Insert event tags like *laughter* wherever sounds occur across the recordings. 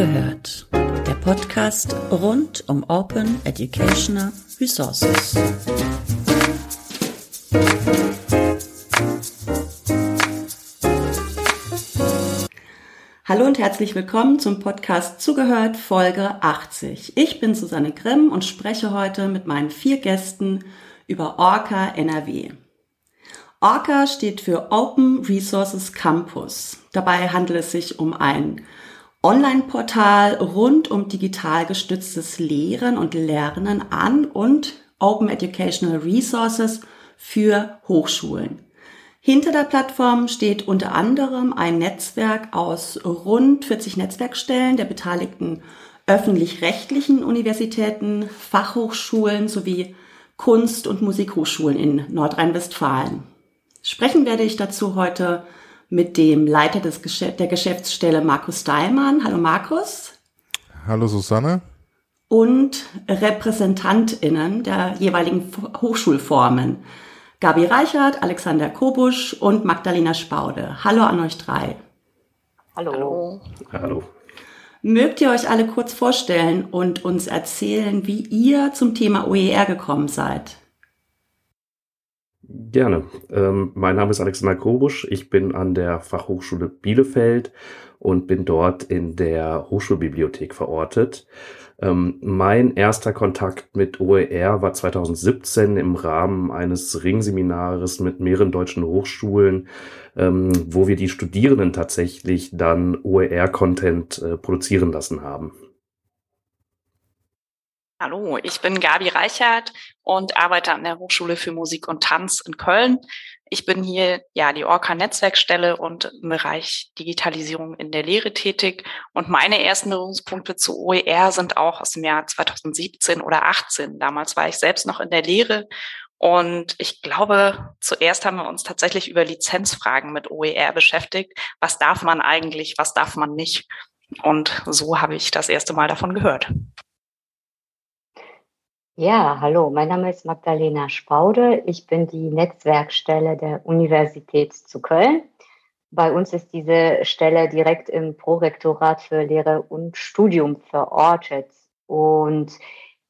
Zugehört. Der Podcast rund um Open Educational Resources. Hallo und herzlich willkommen zum Podcast Zugehört Folge 80. Ich bin Susanne Grimm und spreche heute mit meinen vier Gästen über Orca NRW. Orca steht für Open Resources Campus. Dabei handelt es sich um ein Online-Portal rund um digital gestütztes Lehren und Lernen an und Open Educational Resources für Hochschulen. Hinter der Plattform steht unter anderem ein Netzwerk aus rund 40 Netzwerkstellen der beteiligten öffentlich-rechtlichen Universitäten, Fachhochschulen sowie Kunst- und Musikhochschulen in Nordrhein-Westfalen. Sprechen werde ich dazu heute mit dem Leiter des Geschäft, der Geschäftsstelle Markus Dahlmann. Hallo Markus. Hallo Susanne. Und RepräsentantInnen der jeweiligen Hochschulformen. Gabi Reichert, Alexander Kobusch und Magdalena Spaude. Hallo an euch drei. Hallo. Hallo. Mögt ihr euch alle kurz vorstellen und uns erzählen, wie ihr zum Thema OER gekommen seid? Gerne. Ähm, mein Name ist Alexander Kobusch. Ich bin an der Fachhochschule Bielefeld und bin dort in der Hochschulbibliothek verortet. Ähm, mein erster Kontakt mit OER war 2017 im Rahmen eines Ringseminares mit mehreren deutschen Hochschulen, ähm, wo wir die Studierenden tatsächlich dann OER-Content äh, produzieren lassen haben. Hallo, ich bin Gabi Reichert und arbeite an der Hochschule für Musik und Tanz in Köln. Ich bin hier ja die Orca-Netzwerkstelle und im Bereich Digitalisierung in der Lehre tätig. Und meine ersten Berührungspunkte zu OER sind auch aus dem Jahr 2017 oder 18. Damals war ich selbst noch in der Lehre und ich glaube, zuerst haben wir uns tatsächlich über Lizenzfragen mit OER beschäftigt. Was darf man eigentlich, was darf man nicht? Und so habe ich das erste Mal davon gehört. Ja, hallo, mein Name ist Magdalena Spaude. Ich bin die Netzwerkstelle der Universität zu Köln. Bei uns ist diese Stelle direkt im Prorektorat für Lehre und Studium verortet. Und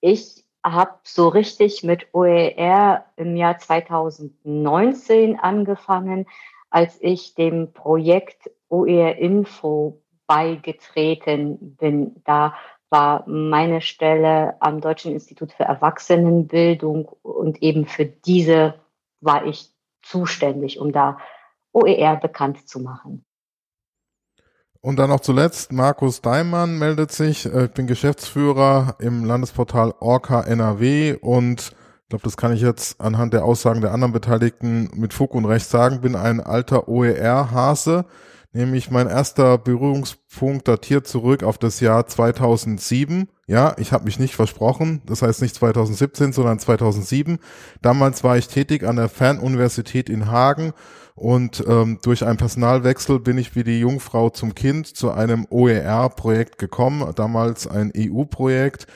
ich habe so richtig mit OER im Jahr 2019 angefangen, als ich dem Projekt OER Info beigetreten bin. Da war meine Stelle am Deutschen Institut für Erwachsenenbildung und eben für diese war ich zuständig, um da OER bekannt zu machen. Und dann noch zuletzt, Markus Daimann meldet sich. Äh, ich bin Geschäftsführer im Landesportal Orca NRW und ich glaube, das kann ich jetzt anhand der Aussagen der anderen Beteiligten mit Fug und Recht sagen, bin ein alter OER-Hase nämlich mein erster Berührungspunkt datiert zurück auf das Jahr 2007. Ja, ich habe mich nicht versprochen, das heißt nicht 2017, sondern 2007. Damals war ich tätig an der Fernuniversität in Hagen und ähm, durch einen Personalwechsel bin ich wie die Jungfrau zum Kind zu einem OER-Projekt gekommen, damals ein EU-Projekt,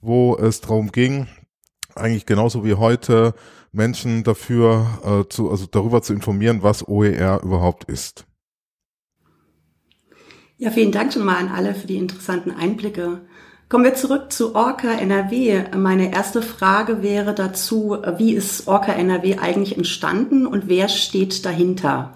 wo es darum ging, eigentlich genauso wie heute Menschen dafür äh, zu, also darüber zu informieren, was OER überhaupt ist. Ja, vielen Dank schon mal an alle für die interessanten Einblicke. Kommen wir zurück zu Orca NRW. Meine erste Frage wäre dazu, wie ist Orca NRW eigentlich entstanden und wer steht dahinter?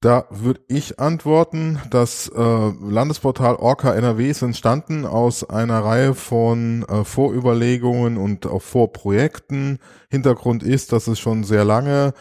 Da würde ich antworten, das äh, Landesportal Orca NRW ist entstanden aus einer Reihe von äh, Vorüberlegungen und auch Vorprojekten. Hintergrund ist, dass es schon sehr lange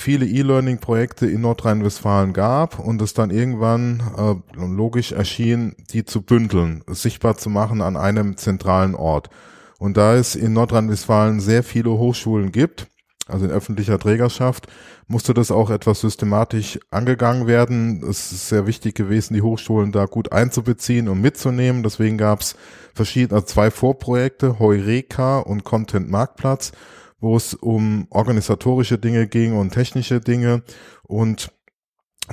viele E-Learning-Projekte in Nordrhein-Westfalen gab und es dann irgendwann äh, logisch erschien, die zu bündeln, sichtbar zu machen an einem zentralen Ort. Und da es in Nordrhein-Westfalen sehr viele Hochschulen gibt, also in öffentlicher Trägerschaft, musste das auch etwas systematisch angegangen werden. Es ist sehr wichtig gewesen, die Hochschulen da gut einzubeziehen und mitzunehmen. Deswegen gab es verschiedene, also zwei Vorprojekte, Heureka und Content Marktplatz wo es um organisatorische Dinge ging und technische Dinge und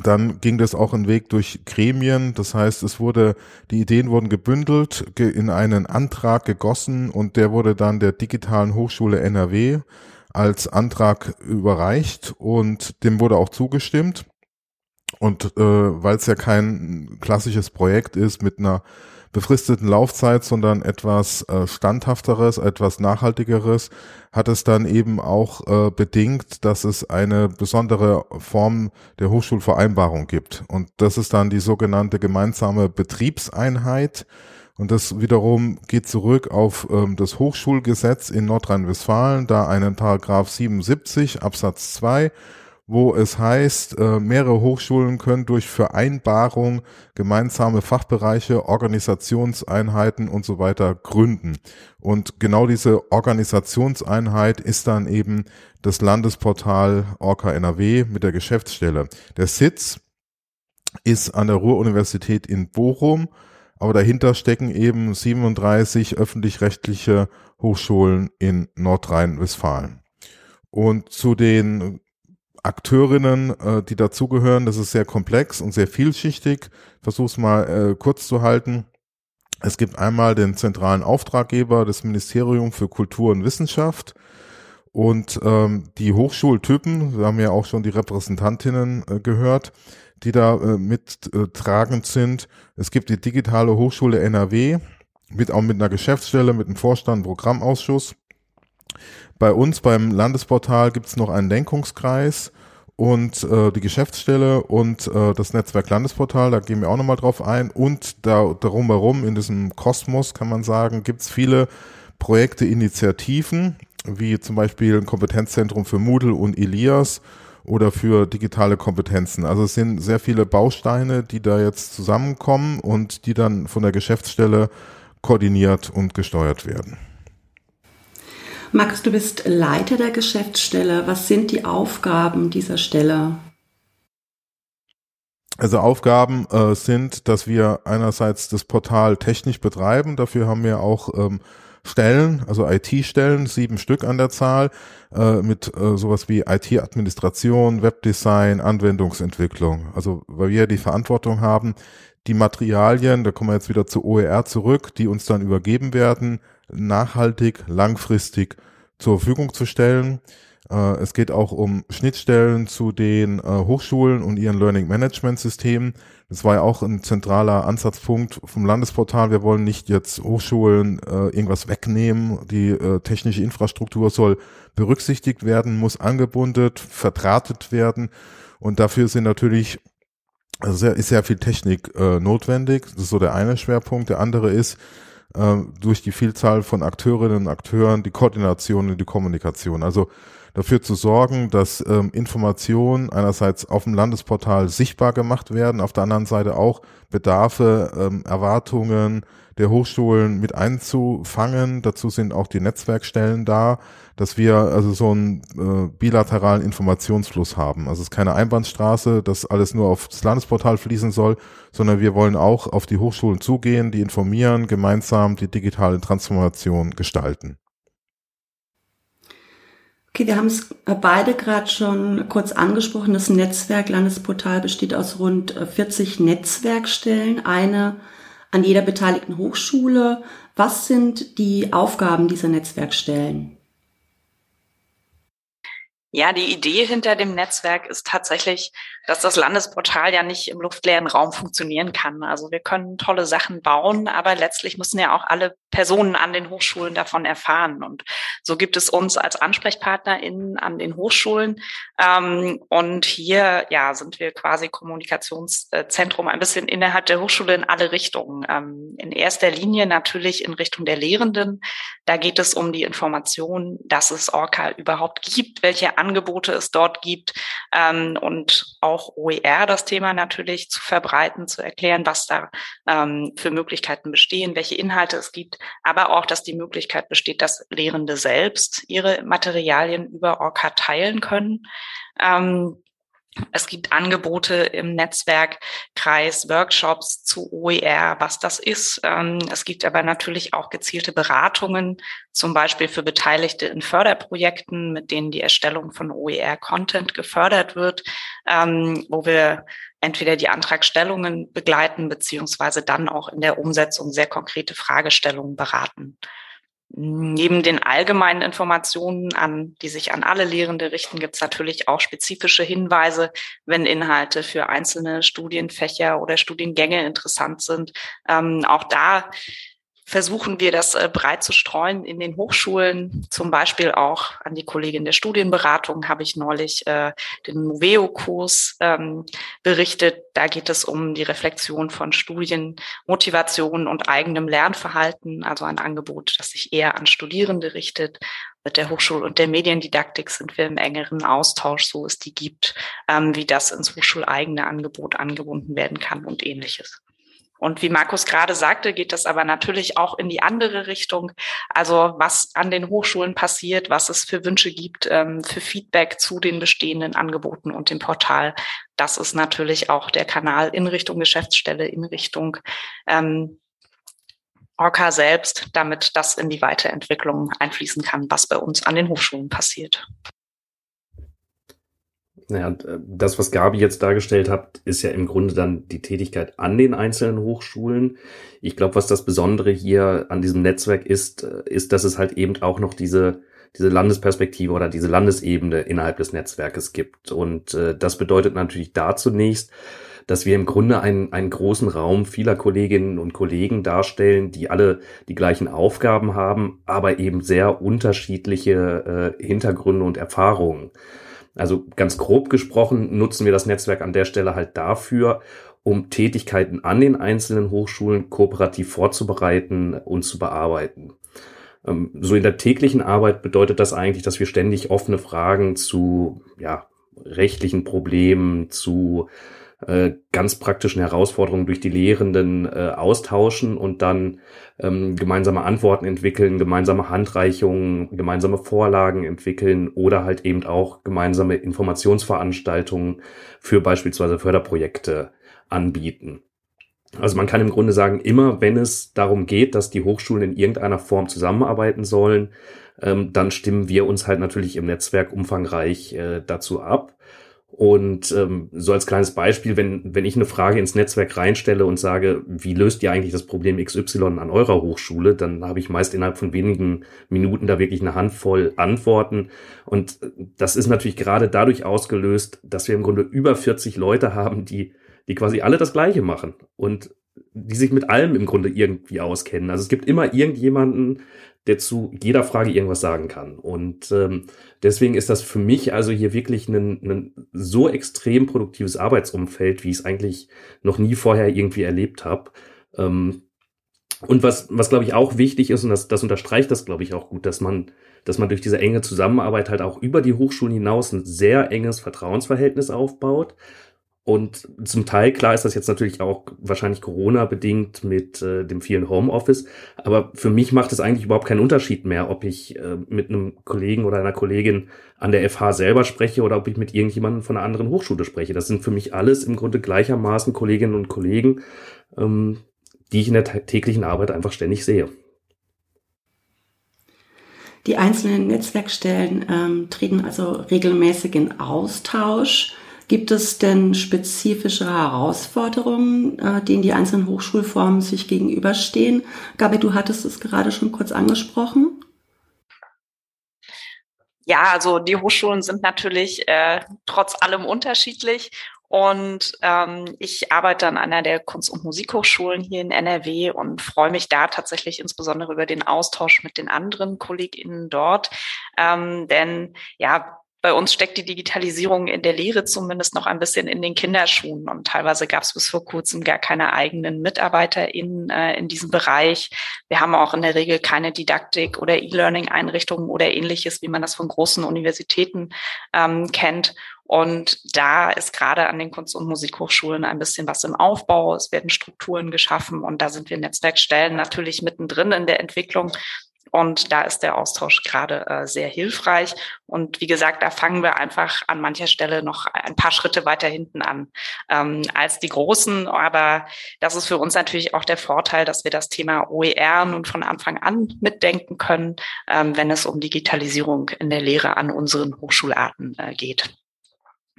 dann ging das auch einen Weg durch Gremien. Das heißt, es wurde, die Ideen wurden gebündelt, in einen Antrag gegossen und der wurde dann der digitalen Hochschule NRW als Antrag überreicht und dem wurde auch zugestimmt. Und äh, weil es ja kein klassisches Projekt ist mit einer befristeten Laufzeit, sondern etwas äh, standhafteres, etwas nachhaltigeres, hat es dann eben auch äh, bedingt, dass es eine besondere Form der Hochschulvereinbarung gibt. Und das ist dann die sogenannte gemeinsame Betriebseinheit. Und das wiederum geht zurück auf ähm, das Hochschulgesetz in Nordrhein-Westfalen, da einen Paragraph 77 Absatz 2 wo es heißt, äh, mehrere Hochschulen können durch Vereinbarung gemeinsame Fachbereiche, Organisationseinheiten und so weiter gründen. Und genau diese Organisationseinheit ist dann eben das Landesportal Orca NRW mit der Geschäftsstelle. Der Sitz ist an der Ruhr-Universität in Bochum, aber dahinter stecken eben 37 öffentlich-rechtliche Hochschulen in Nordrhein-Westfalen. Und zu den Akteurinnen, äh, die dazugehören. Das ist sehr komplex und sehr vielschichtig. Versuch's mal äh, kurz zu halten. Es gibt einmal den zentralen Auftraggeber, das Ministerium für Kultur und Wissenschaft und ähm, die Hochschultypen. Wir haben ja auch schon die Repräsentantinnen äh, gehört, die da äh, mittragend äh, sind. Es gibt die digitale Hochschule NRW mit auch mit einer Geschäftsstelle, mit einem Vorstand, Programmausschuss. Bei uns beim Landesportal gibt es noch einen Lenkungskreis und äh, die Geschäftsstelle und äh, das Netzwerk Landesportal, da gehen wir auch nochmal drauf ein. Und da darum herum, in diesem Kosmos, kann man sagen, gibt es viele Projekte, Initiativen, wie zum Beispiel ein Kompetenzzentrum für Moodle und Elias oder für digitale Kompetenzen. Also es sind sehr viele Bausteine, die da jetzt zusammenkommen und die dann von der Geschäftsstelle koordiniert und gesteuert werden. Max, du bist Leiter der Geschäftsstelle. Was sind die Aufgaben dieser Stelle? Also Aufgaben äh, sind, dass wir einerseits das Portal technisch betreiben. Dafür haben wir auch ähm, Stellen, also IT-Stellen, sieben Stück an der Zahl, äh, mit äh, sowas wie IT-Administration, Webdesign, Anwendungsentwicklung. Also weil wir die Verantwortung haben, die Materialien, da kommen wir jetzt wieder zu OER zurück, die uns dann übergeben werden, nachhaltig, langfristig zur Verfügung zu stellen. Äh, es geht auch um Schnittstellen zu den äh, Hochschulen und ihren Learning Management Systemen. Das war ja auch ein zentraler Ansatzpunkt vom Landesportal. Wir wollen nicht jetzt Hochschulen äh, irgendwas wegnehmen. Die technische Infrastruktur soll berücksichtigt werden, muss angebunden, verdrahtet werden. Und dafür sind natürlich also sehr, ist sehr viel Technik notwendig. Das ist so der eine Schwerpunkt. Der andere ist, durch die Vielzahl von Akteurinnen und Akteuren die Koordination und die Kommunikation. Also dafür zu sorgen, dass ähm, Informationen einerseits auf dem Landesportal sichtbar gemacht werden, auf der anderen Seite auch Bedarfe, ähm, Erwartungen der Hochschulen mit einzufangen. Dazu sind auch die Netzwerkstellen da, dass wir also so einen äh, bilateralen Informationsfluss haben. Also es ist keine Einbahnstraße, dass alles nur auf das Landesportal fließen soll, sondern wir wollen auch auf die Hochschulen zugehen, die informieren, gemeinsam die digitale Transformation gestalten. Okay, wir haben es beide gerade schon kurz angesprochen. Das Netzwerk Landesportal besteht aus rund 40 Netzwerkstellen, eine an jeder beteiligten Hochschule. Was sind die Aufgaben dieser Netzwerkstellen? Ja, die Idee hinter dem Netzwerk ist tatsächlich, dass das Landesportal ja nicht im luftleeren Raum funktionieren kann. Also wir können tolle Sachen bauen, aber letztlich müssen ja auch alle Personen an den Hochschulen davon erfahren. Und so gibt es uns als AnsprechpartnerInnen an den Hochschulen. Ähm, und hier ja sind wir quasi Kommunikationszentrum ein bisschen innerhalb der Hochschule in alle Richtungen. Ähm, in erster Linie natürlich in Richtung der Lehrenden. Da geht es um die Information, dass es Orca überhaupt gibt, welche Angebote es dort gibt ähm, und auch OER das Thema natürlich zu verbreiten, zu erklären, was da ähm, für Möglichkeiten bestehen, welche Inhalte es gibt, aber auch, dass die Möglichkeit besteht, dass Lehrende selbst ihre Materialien über Orca teilen können. Ähm, es gibt Angebote im Netzwerkkreis, Workshops zu OER, was das ist. Ähm, es gibt aber natürlich auch gezielte Beratungen, zum Beispiel für Beteiligte in Förderprojekten, mit denen die Erstellung von OER-Content gefördert wird, ähm, wo wir entweder die Antragstellungen begleiten, beziehungsweise dann auch in der Umsetzung sehr konkrete Fragestellungen beraten. Neben den allgemeinen Informationen, an, die sich an alle Lehrende richten, gibt es natürlich auch spezifische Hinweise, wenn Inhalte für einzelne Studienfächer oder Studiengänge interessant sind. Ähm, auch da versuchen wir das äh, breit zu streuen in den Hochschulen. Zum Beispiel auch an die Kollegin der Studienberatung habe ich neulich äh, den Moveo-Kurs ähm, berichtet. Da geht es um die Reflexion von Studienmotivation und eigenem Lernverhalten, also ein Angebot, das sich eher an Studierende richtet. Mit der Hochschul- und der Mediendidaktik sind wir im engeren Austausch, so es die gibt, ähm, wie das ins hochschuleigene Angebot angebunden werden kann und ähnliches. Und wie Markus gerade sagte, geht das aber natürlich auch in die andere Richtung. Also was an den Hochschulen passiert, was es für Wünsche gibt, ähm, für Feedback zu den bestehenden Angeboten und dem Portal. Das ist natürlich auch der Kanal in Richtung Geschäftsstelle, in Richtung ähm, Orca selbst, damit das in die Weiterentwicklung einfließen kann, was bei uns an den Hochschulen passiert. Naja, das, was Gabi jetzt dargestellt hat, ist ja im Grunde dann die Tätigkeit an den einzelnen Hochschulen. Ich glaube, was das Besondere hier an diesem Netzwerk ist, ist, dass es halt eben auch noch diese, diese Landesperspektive oder diese Landesebene innerhalb des Netzwerkes gibt. Und äh, das bedeutet natürlich da zunächst, dass wir im Grunde einen, einen großen Raum vieler Kolleginnen und Kollegen darstellen, die alle die gleichen Aufgaben haben, aber eben sehr unterschiedliche äh, Hintergründe und Erfahrungen. Also ganz grob gesprochen nutzen wir das Netzwerk an der Stelle halt dafür, um Tätigkeiten an den einzelnen Hochschulen kooperativ vorzubereiten und zu bearbeiten. Ähm, so in der täglichen Arbeit bedeutet das eigentlich, dass wir ständig offene Fragen zu ja, rechtlichen Problemen, zu äh, ganz praktischen Herausforderungen durch die Lehrenden äh, austauschen und dann ähm, gemeinsame Antworten entwickeln, gemeinsame Handreichungen, gemeinsame Vorlagen entwickeln oder halt eben auch gemeinsame Informationsveranstaltungen für beispielsweise Förderprojekte anbieten. Also man kann im Grunde sagen, immer wenn es darum geht, dass die Hochschulen in irgendeiner Form zusammenarbeiten sollen, ähm, dann stimmen wir uns halt natürlich im Netzwerk umfangreich äh, dazu ab. Und ähm, so als kleines Beispiel, wenn, wenn ich eine Frage ins Netzwerk reinstelle und sage, wie löst ihr eigentlich das Problem XY an eurer Hochschule, dann habe ich meist innerhalb von wenigen Minuten da wirklich eine Handvoll Antworten. Und das ist natürlich gerade dadurch ausgelöst, dass wir im Grunde über 40 Leute haben, die, die quasi alle das Gleiche machen und die sich mit allem im Grunde irgendwie auskennen. Also es gibt immer irgendjemanden, der zu jeder Frage irgendwas sagen kann. Und ähm, deswegen ist das für mich also hier wirklich ein, ein so extrem produktives Arbeitsumfeld, wie ich es eigentlich noch nie vorher irgendwie erlebt habe. Ähm, und was, was glaube ich auch wichtig ist, und das, das unterstreicht das, glaube ich, auch gut, dass man, dass man durch diese enge Zusammenarbeit halt auch über die Hochschulen hinaus ein sehr enges Vertrauensverhältnis aufbaut. Und zum Teil, klar ist das jetzt natürlich auch wahrscheinlich Corona-bedingt mit äh, dem vielen Homeoffice. Aber für mich macht es eigentlich überhaupt keinen Unterschied mehr, ob ich äh, mit einem Kollegen oder einer Kollegin an der FH selber spreche oder ob ich mit irgendjemandem von einer anderen Hochschule spreche. Das sind für mich alles im Grunde gleichermaßen Kolleginnen und Kollegen, ähm, die ich in der täglichen Arbeit einfach ständig sehe. Die einzelnen Netzwerkstellen ähm, treten also regelmäßig in Austausch. Gibt es denn spezifische Herausforderungen, äh, denen die einzelnen Hochschulformen sich gegenüberstehen? Gabi, du hattest es gerade schon kurz angesprochen. Ja, also die Hochschulen sind natürlich äh, trotz allem unterschiedlich. Und ähm, ich arbeite an einer der Kunst- und Musikhochschulen hier in NRW und freue mich da tatsächlich insbesondere über den Austausch mit den anderen KollegInnen dort. Ähm, denn ja, bei uns steckt die Digitalisierung in der Lehre zumindest noch ein bisschen in den Kinderschuhen und teilweise gab es bis vor kurzem gar keine eigenen Mitarbeiter in, äh, in diesem Bereich. Wir haben auch in der Regel keine Didaktik oder E-Learning-Einrichtungen oder ähnliches, wie man das von großen Universitäten ähm, kennt. Und da ist gerade an den Kunst- und Musikhochschulen ein bisschen was im Aufbau. Es werden Strukturen geschaffen und da sind wir Netzwerkstellen natürlich mittendrin in der Entwicklung und da ist der Austausch gerade äh, sehr hilfreich. Und wie gesagt, da fangen wir einfach an mancher Stelle noch ein paar Schritte weiter hinten an ähm, als die Großen. Aber das ist für uns natürlich auch der Vorteil, dass wir das Thema OER nun von Anfang an mitdenken können, ähm, wenn es um Digitalisierung in der Lehre an unseren Hochschularten äh, geht.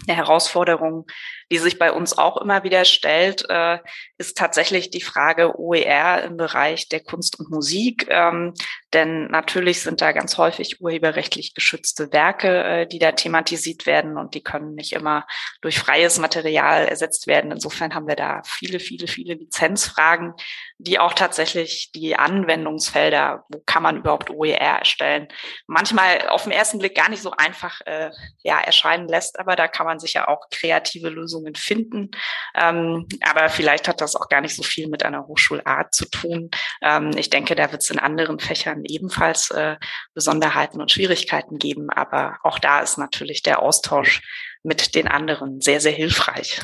Eine Herausforderung, die sich bei uns auch immer wieder stellt, äh, ist tatsächlich die Frage OER im Bereich der Kunst und Musik. Ähm, denn natürlich sind da ganz häufig urheberrechtlich geschützte Werke, äh, die da thematisiert werden und die können nicht immer durch freies Material ersetzt werden. Insofern haben wir da viele, viele, viele Lizenzfragen, die auch tatsächlich die Anwendungsfelder, wo kann man überhaupt OER erstellen, manchmal auf den ersten Blick gar nicht so einfach äh, ja, erscheinen lässt. Aber da kann man sicher auch kreative Lösungen finden. Ähm, aber vielleicht hat das auch gar nicht so viel mit einer Hochschulart zu tun. Ähm, ich denke, da wird es in anderen Fächern ebenfalls äh, Besonderheiten und Schwierigkeiten geben. Aber auch da ist natürlich der Austausch mit den anderen sehr, sehr hilfreich.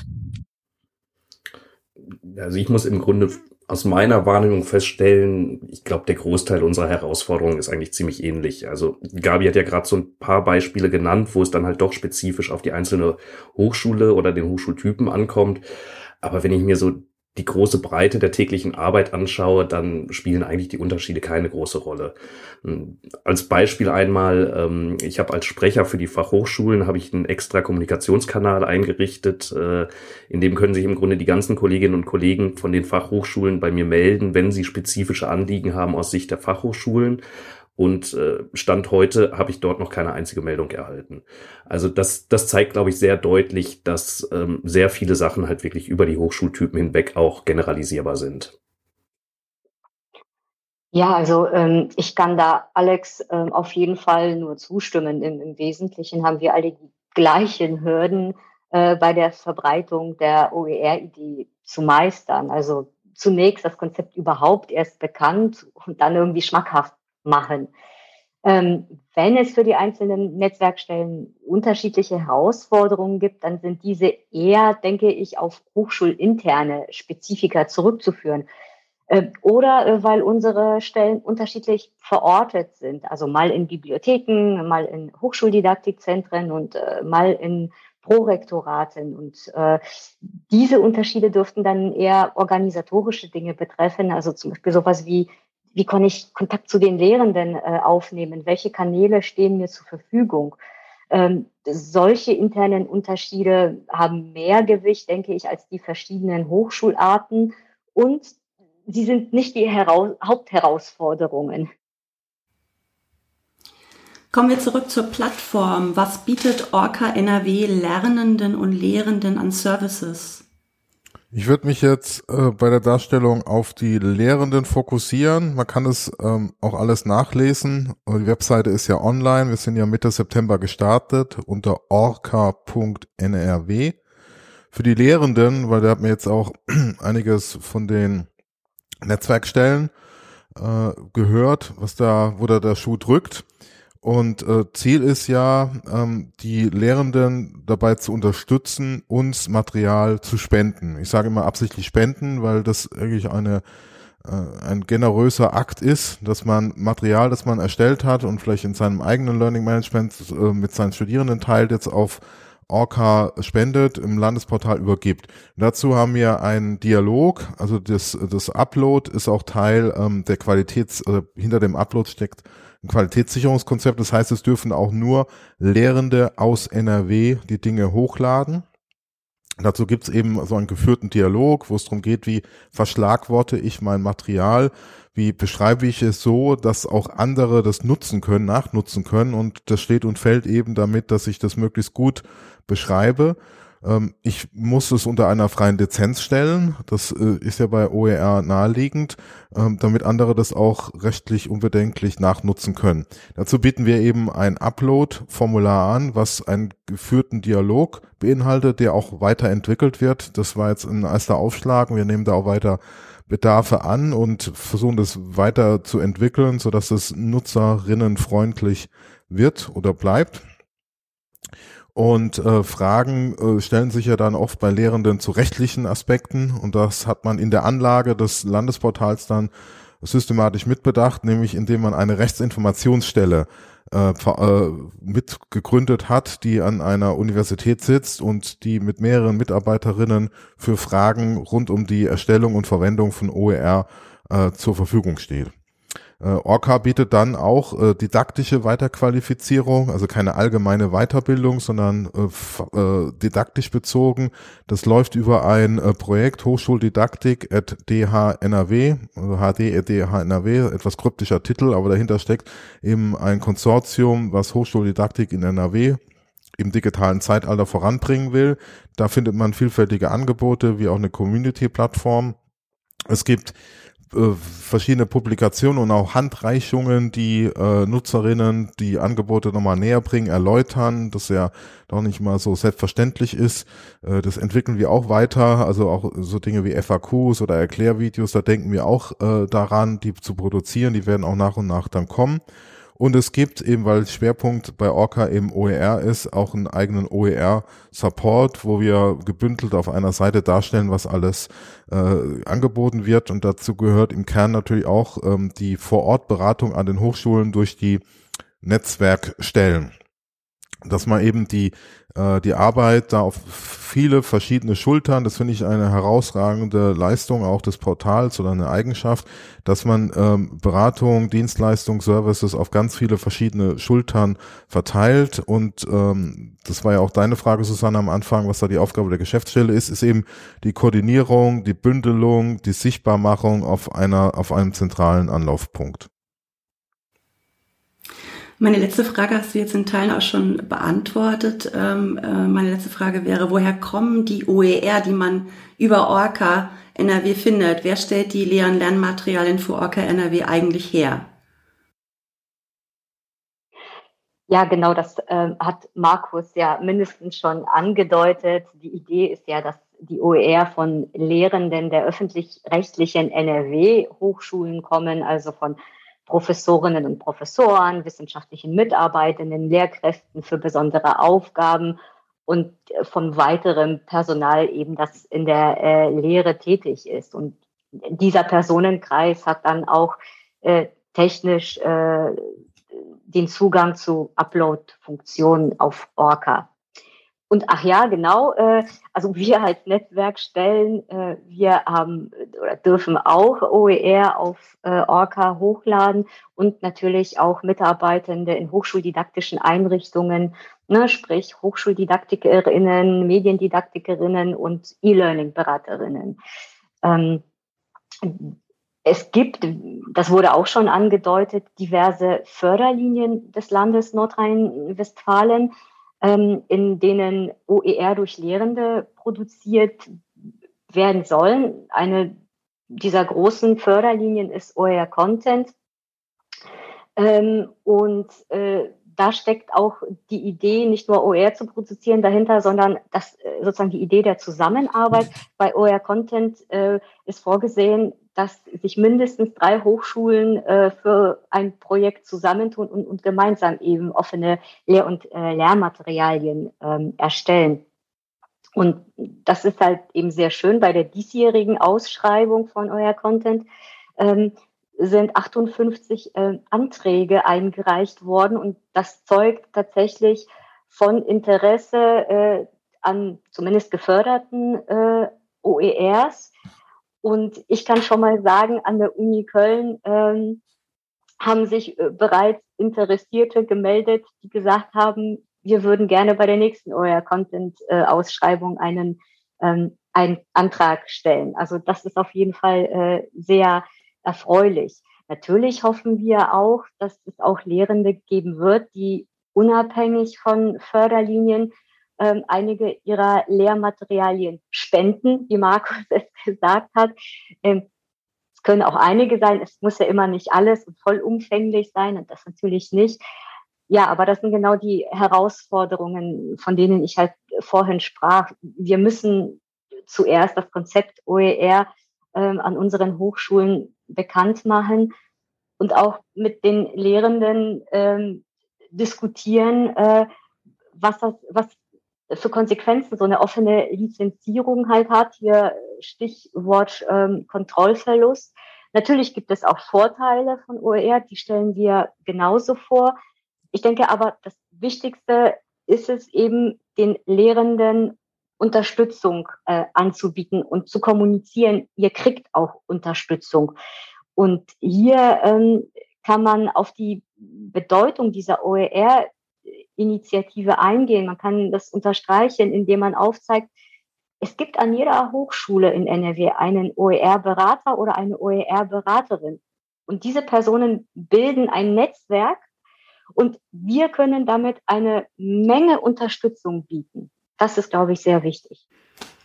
Also ich muss im Grunde aus meiner Wahrnehmung feststellen, ich glaube, der Großteil unserer Herausforderungen ist eigentlich ziemlich ähnlich. Also Gabi hat ja gerade so ein paar Beispiele genannt, wo es dann halt doch spezifisch auf die einzelne Hochschule oder den Hochschultypen ankommt. Aber wenn ich mir so die große Breite der täglichen Arbeit anschaue, dann spielen eigentlich die Unterschiede keine große Rolle. Hm, als Beispiel einmal, ähm, ich habe als Sprecher für die Fachhochschulen habe ich einen extra Kommunikationskanal eingerichtet, äh, in dem können sich im Grunde die ganzen Kolleginnen und Kollegen von den Fachhochschulen bei mir melden, wenn sie spezifische Anliegen haben aus Sicht der Fachhochschulen. Und äh, Stand heute habe ich dort noch keine einzige Meldung erhalten. Also das, das zeigt, glaube ich, sehr deutlich, dass ähm, sehr viele Sachen halt wirklich über die Hochschultypen hinweg auch generalisierbar sind. Ja, also ähm, ich kann da Alex ähm, auf jeden Fall nur zustimmen. Im, Im Wesentlichen haben wir alle die gleichen Hürden äh, bei der Verbreitung der OER-Idee zu meistern. Also zunächst das Konzept überhaupt erst bekannt und dann irgendwie schmackhaft machen. Ähm, wenn es für die einzelnen Netzwerkstellen unterschiedliche Herausforderungen gibt, dann sind diese eher, denke ich, auf hochschulinterne Spezifika zurückzuführen. Äh, oder äh, weil unsere Stellen unterschiedlich verortet sind. Also mal in Bibliotheken, mal in Hochschuldidaktikzentren und äh, mal in Prorektoraten. Und äh, diese Unterschiede dürften dann eher organisatorische Dinge betreffen, also zum Beispiel sowas wie wie kann ich Kontakt zu den Lehrenden äh, aufnehmen? Welche Kanäle stehen mir zur Verfügung? Ähm, solche internen Unterschiede haben mehr Gewicht, denke ich, als die verschiedenen Hochschularten und sie sind nicht die Heraus Hauptherausforderungen. Kommen wir zurück zur Plattform. Was bietet Orca NRW Lernenden und Lehrenden an Services? Ich würde mich jetzt äh, bei der Darstellung auf die Lehrenden fokussieren. Man kann es ähm, auch alles nachlesen. Die Webseite ist ja online. Wir sind ja Mitte September gestartet unter orca.nrw. Für die Lehrenden, weil da hat mir jetzt auch *clears throat* einiges von den Netzwerkstellen äh, gehört, was da, wo da der Schuh drückt. Und äh, Ziel ist ja, ähm, die Lehrenden dabei zu unterstützen, uns Material zu spenden. Ich sage immer absichtlich spenden, weil das wirklich eine äh, ein generöser Akt ist, dass man Material, das man erstellt hat und vielleicht in seinem eigenen Learning Management äh, mit seinen Studierenden teilt, jetzt auf Orca spendet, im Landesportal übergibt. dazu haben wir einen Dialog, also das, das Upload ist auch Teil ähm, der Qualitäts, äh, hinter dem Upload steckt ein Qualitätssicherungskonzept. Das heißt, es dürfen auch nur Lehrende aus NRW die Dinge hochladen. Dazu gibt's eben so einen geführten Dialog, wo es darum geht, wie verschlagworte ich mein Material, wie beschreibe ich es so, dass auch andere das nutzen können, nachnutzen können. Und das steht und fällt eben damit, dass ich das möglichst gut beschreibe ähm, ich muss es unter einer freien Lizenz stellen. Das äh, ist ja bei OER naheliegend, ähm, damit andere das auch rechtlich unbedenklich nachnutzen können. Dazu bieten wir eben ein Upload-Formular an, was einen geführten Dialog beinhaltet, der auch weiterentwickelt wird. Das war jetzt ein erster Aufschlag. Wir nehmen da auch weiter Bedarfe an und versuchen das weiter zu entwickeln, sodass es nutzerinnenfreundlich wird oder bleibt. Und äh, Fragen äh, stellen sich ja dann oft bei Lehrenden zu rechtlichen Aspekten und das hat man in der Anlage des Landesportals dann systematisch mitbedacht, nämlich indem man eine Rechtsinformationsstelle äh, äh, mitgegründet hat, die an einer Universität sitzt und die mit mehreren Mitarbeiterinnen für Fragen rund um die Erstellung und Verwendung von OER äh, zur Verfügung steht. Äh, Orca bietet dann auch äh, didaktische Weiterqualifizierung, also keine allgemeine Weiterbildung, sondern äh, äh, didaktisch bezogen. Das läuft über ein äh, Projekt Hochschuldidaktik at DHNRW, also HD at DHNRW, etwas kryptischer Titel, aber dahinter steckt eben ein Konsortium, was Hochschuldidaktik in NRW im digitalen Zeitalter voranbringen will. Da findet man vielfältige Angebote, wie auch eine Community-Plattform. Es gibt äh, verschiedene Publikationen und auch Handreichungen, die äh, Nutzerinnen die Angebote nochmal näher bringen, erläutern, dass ja doch nicht mal so selbstverständlich ist. Äh, das entwickeln wir auch weiter, also auch so Dinge wie FAQs oder Erklärvideos, da denken wir auch äh, daran, die zu produzieren, die werden auch nach und nach dann kommen. Und es gibt eben, weil Schwerpunkt bei Orca eben OER ist, auch einen eigenen OER-Support, wo wir gebündelt auf einer Seite darstellen, was alles äh, angeboten wird. Und dazu gehört im Kern natürlich auch ähm, die Vor-Ort-Beratung an den Hochschulen durch die Netzwerkstellen dass man eben die äh, die Arbeit da auf viele verschiedene Schultern, das finde ich eine herausragende Leistung auch des Portals oder eine Eigenschaft, dass man ähm, Beratung, Dienstleistung, Services auf ganz viele verschiedene Schultern verteilt und ähm, das war ja auch deine Frage, Susanne, am Anfang, was da die Aufgabe der Geschäftsstelle ist, ist eben die Koordinierung, die Bündelung, die Sichtbarmachung auf einer auf einem zentralen Anlaufpunkt. Meine letzte Frage hast du jetzt in Teilen auch schon beantwortet. Ähm, äh, meine letzte Frage wäre, woher kommen die OER, die man über Orca NRW findet? Wer stellt die leeren Lernmaterialien für Orca NRW eigentlich her? Ja, genau, das äh, hat Markus ja mindestens schon angedeutet. Die Idee ist ja, dass die OER von Lehrenden der öffentlich-rechtlichen NRW-Hochschulen kommen, also von Professorinnen und Professoren, wissenschaftlichen Mitarbeitenden, Lehrkräften für besondere Aufgaben und von weiterem Personal eben, das in der äh, Lehre tätig ist. Und dieser Personenkreis hat dann auch äh, technisch äh, den Zugang zu Upload-Funktionen auf Orca. Und ach ja, genau, äh, also *laughs* wir als Netzwerkstellen, äh, wir haben oder dürfen auch OER auf äh, Orca hochladen und natürlich auch Mitarbeitende in hochschuldidaktischen Einrichtungen, ne, sprich Hochschuldidaktikerinnen, Mediendidaktikerinnen und E-Learning-Beraterinnen. Ähm, es gibt, das wurde auch schon angedeutet, diverse Förderlinien des Landes Nordrhein-Westfalen in denen OER durch Lehrende produziert werden sollen. Eine dieser großen Förderlinien ist OER Content. Ähm, und äh, da steckt auch die Idee, nicht nur OER zu produzieren dahinter, sondern das, äh, sozusagen die Idee der Zusammenarbeit. Bei OER Content äh, ist vorgesehen, dass sich mindestens drei Hochschulen äh, für ein Projekt zusammentun und, und gemeinsam eben offene Lehr- und äh, Lehrmaterialien ähm, erstellen. Und das ist halt eben sehr schön. Bei der diesjährigen Ausschreibung von euer Content ähm, sind 58 äh, Anträge eingereicht worden und das zeugt tatsächlich von Interesse äh, an zumindest geförderten äh, OERs und ich kann schon mal sagen, an der Uni Köln ähm, haben sich äh, bereits Interessierte gemeldet, die gesagt haben, wir würden gerne bei der nächsten OER Content äh, Ausschreibung einen, ähm, einen Antrag stellen. Also das ist auf jeden Fall äh, sehr erfreulich. Natürlich hoffen wir auch, dass es auch Lehrende geben wird, die unabhängig von Förderlinien ähm, einige ihrer Lehrmaterialien spenden, wie Markus *laughs* es gesagt hat. Ähm, es können auch einige sein. Es muss ja immer nicht alles vollumfänglich sein und das natürlich nicht. Ja, aber das sind genau die Herausforderungen, von denen ich halt vorhin sprach. Wir müssen zuerst das Konzept OER ähm, an unseren Hochschulen bekannt machen und auch mit den Lehrenden ähm, diskutieren, äh, was, das, was für Konsequenzen so eine offene Lizenzierung halt hat. Hier Stichwort ähm, Kontrollverlust. Natürlich gibt es auch Vorteile von OER, die stellen wir genauso vor. Ich denke aber, das Wichtigste ist es eben, den Lehrenden Unterstützung äh, anzubieten und zu kommunizieren, ihr kriegt auch Unterstützung. Und hier ähm, kann man auf die Bedeutung dieser OER-Initiative eingehen. Man kann das unterstreichen, indem man aufzeigt, es gibt an jeder Hochschule in NRW einen OER-Berater oder eine OER-Beraterin. Und diese Personen bilden ein Netzwerk und wir können damit eine Menge Unterstützung bieten. Das ist, glaube ich, sehr wichtig.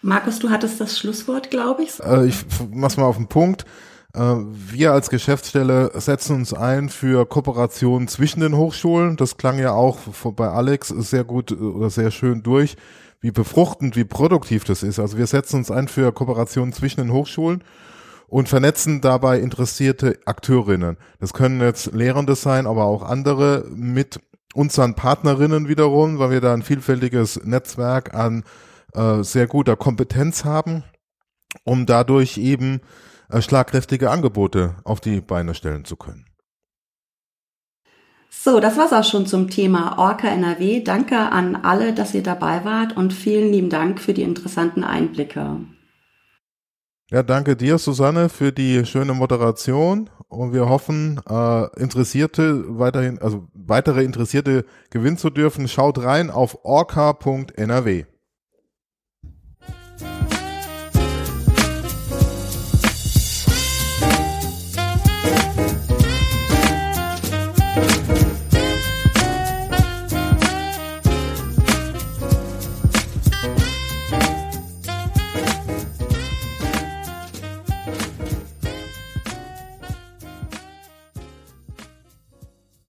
Markus, du hattest das Schlusswort, glaube ich. Äh, ich mach's mal auf den Punkt. Äh, wir als Geschäftsstelle setzen uns ein für Kooperationen zwischen den Hochschulen. Das klang ja auch bei Alex sehr gut oder sehr schön durch, wie befruchtend, wie produktiv das ist. Also wir setzen uns ein für Kooperationen zwischen den Hochschulen und vernetzen dabei interessierte Akteurinnen. Das können jetzt Lehrende sein, aber auch andere mit unseren Partnerinnen wiederum, weil wir da ein vielfältiges Netzwerk an äh, sehr guter Kompetenz haben, um dadurch eben äh, schlagkräftige Angebote auf die Beine stellen zu können. So, das war's auch schon zum Thema Orca NRW. Danke an alle, dass ihr dabei wart und vielen lieben Dank für die interessanten Einblicke. Ja, danke dir, Susanne, für die schöne Moderation und wir hoffen, äh, Interessierte weiterhin, also weitere Interessierte gewinnen zu dürfen. Schaut rein auf orca.nrw.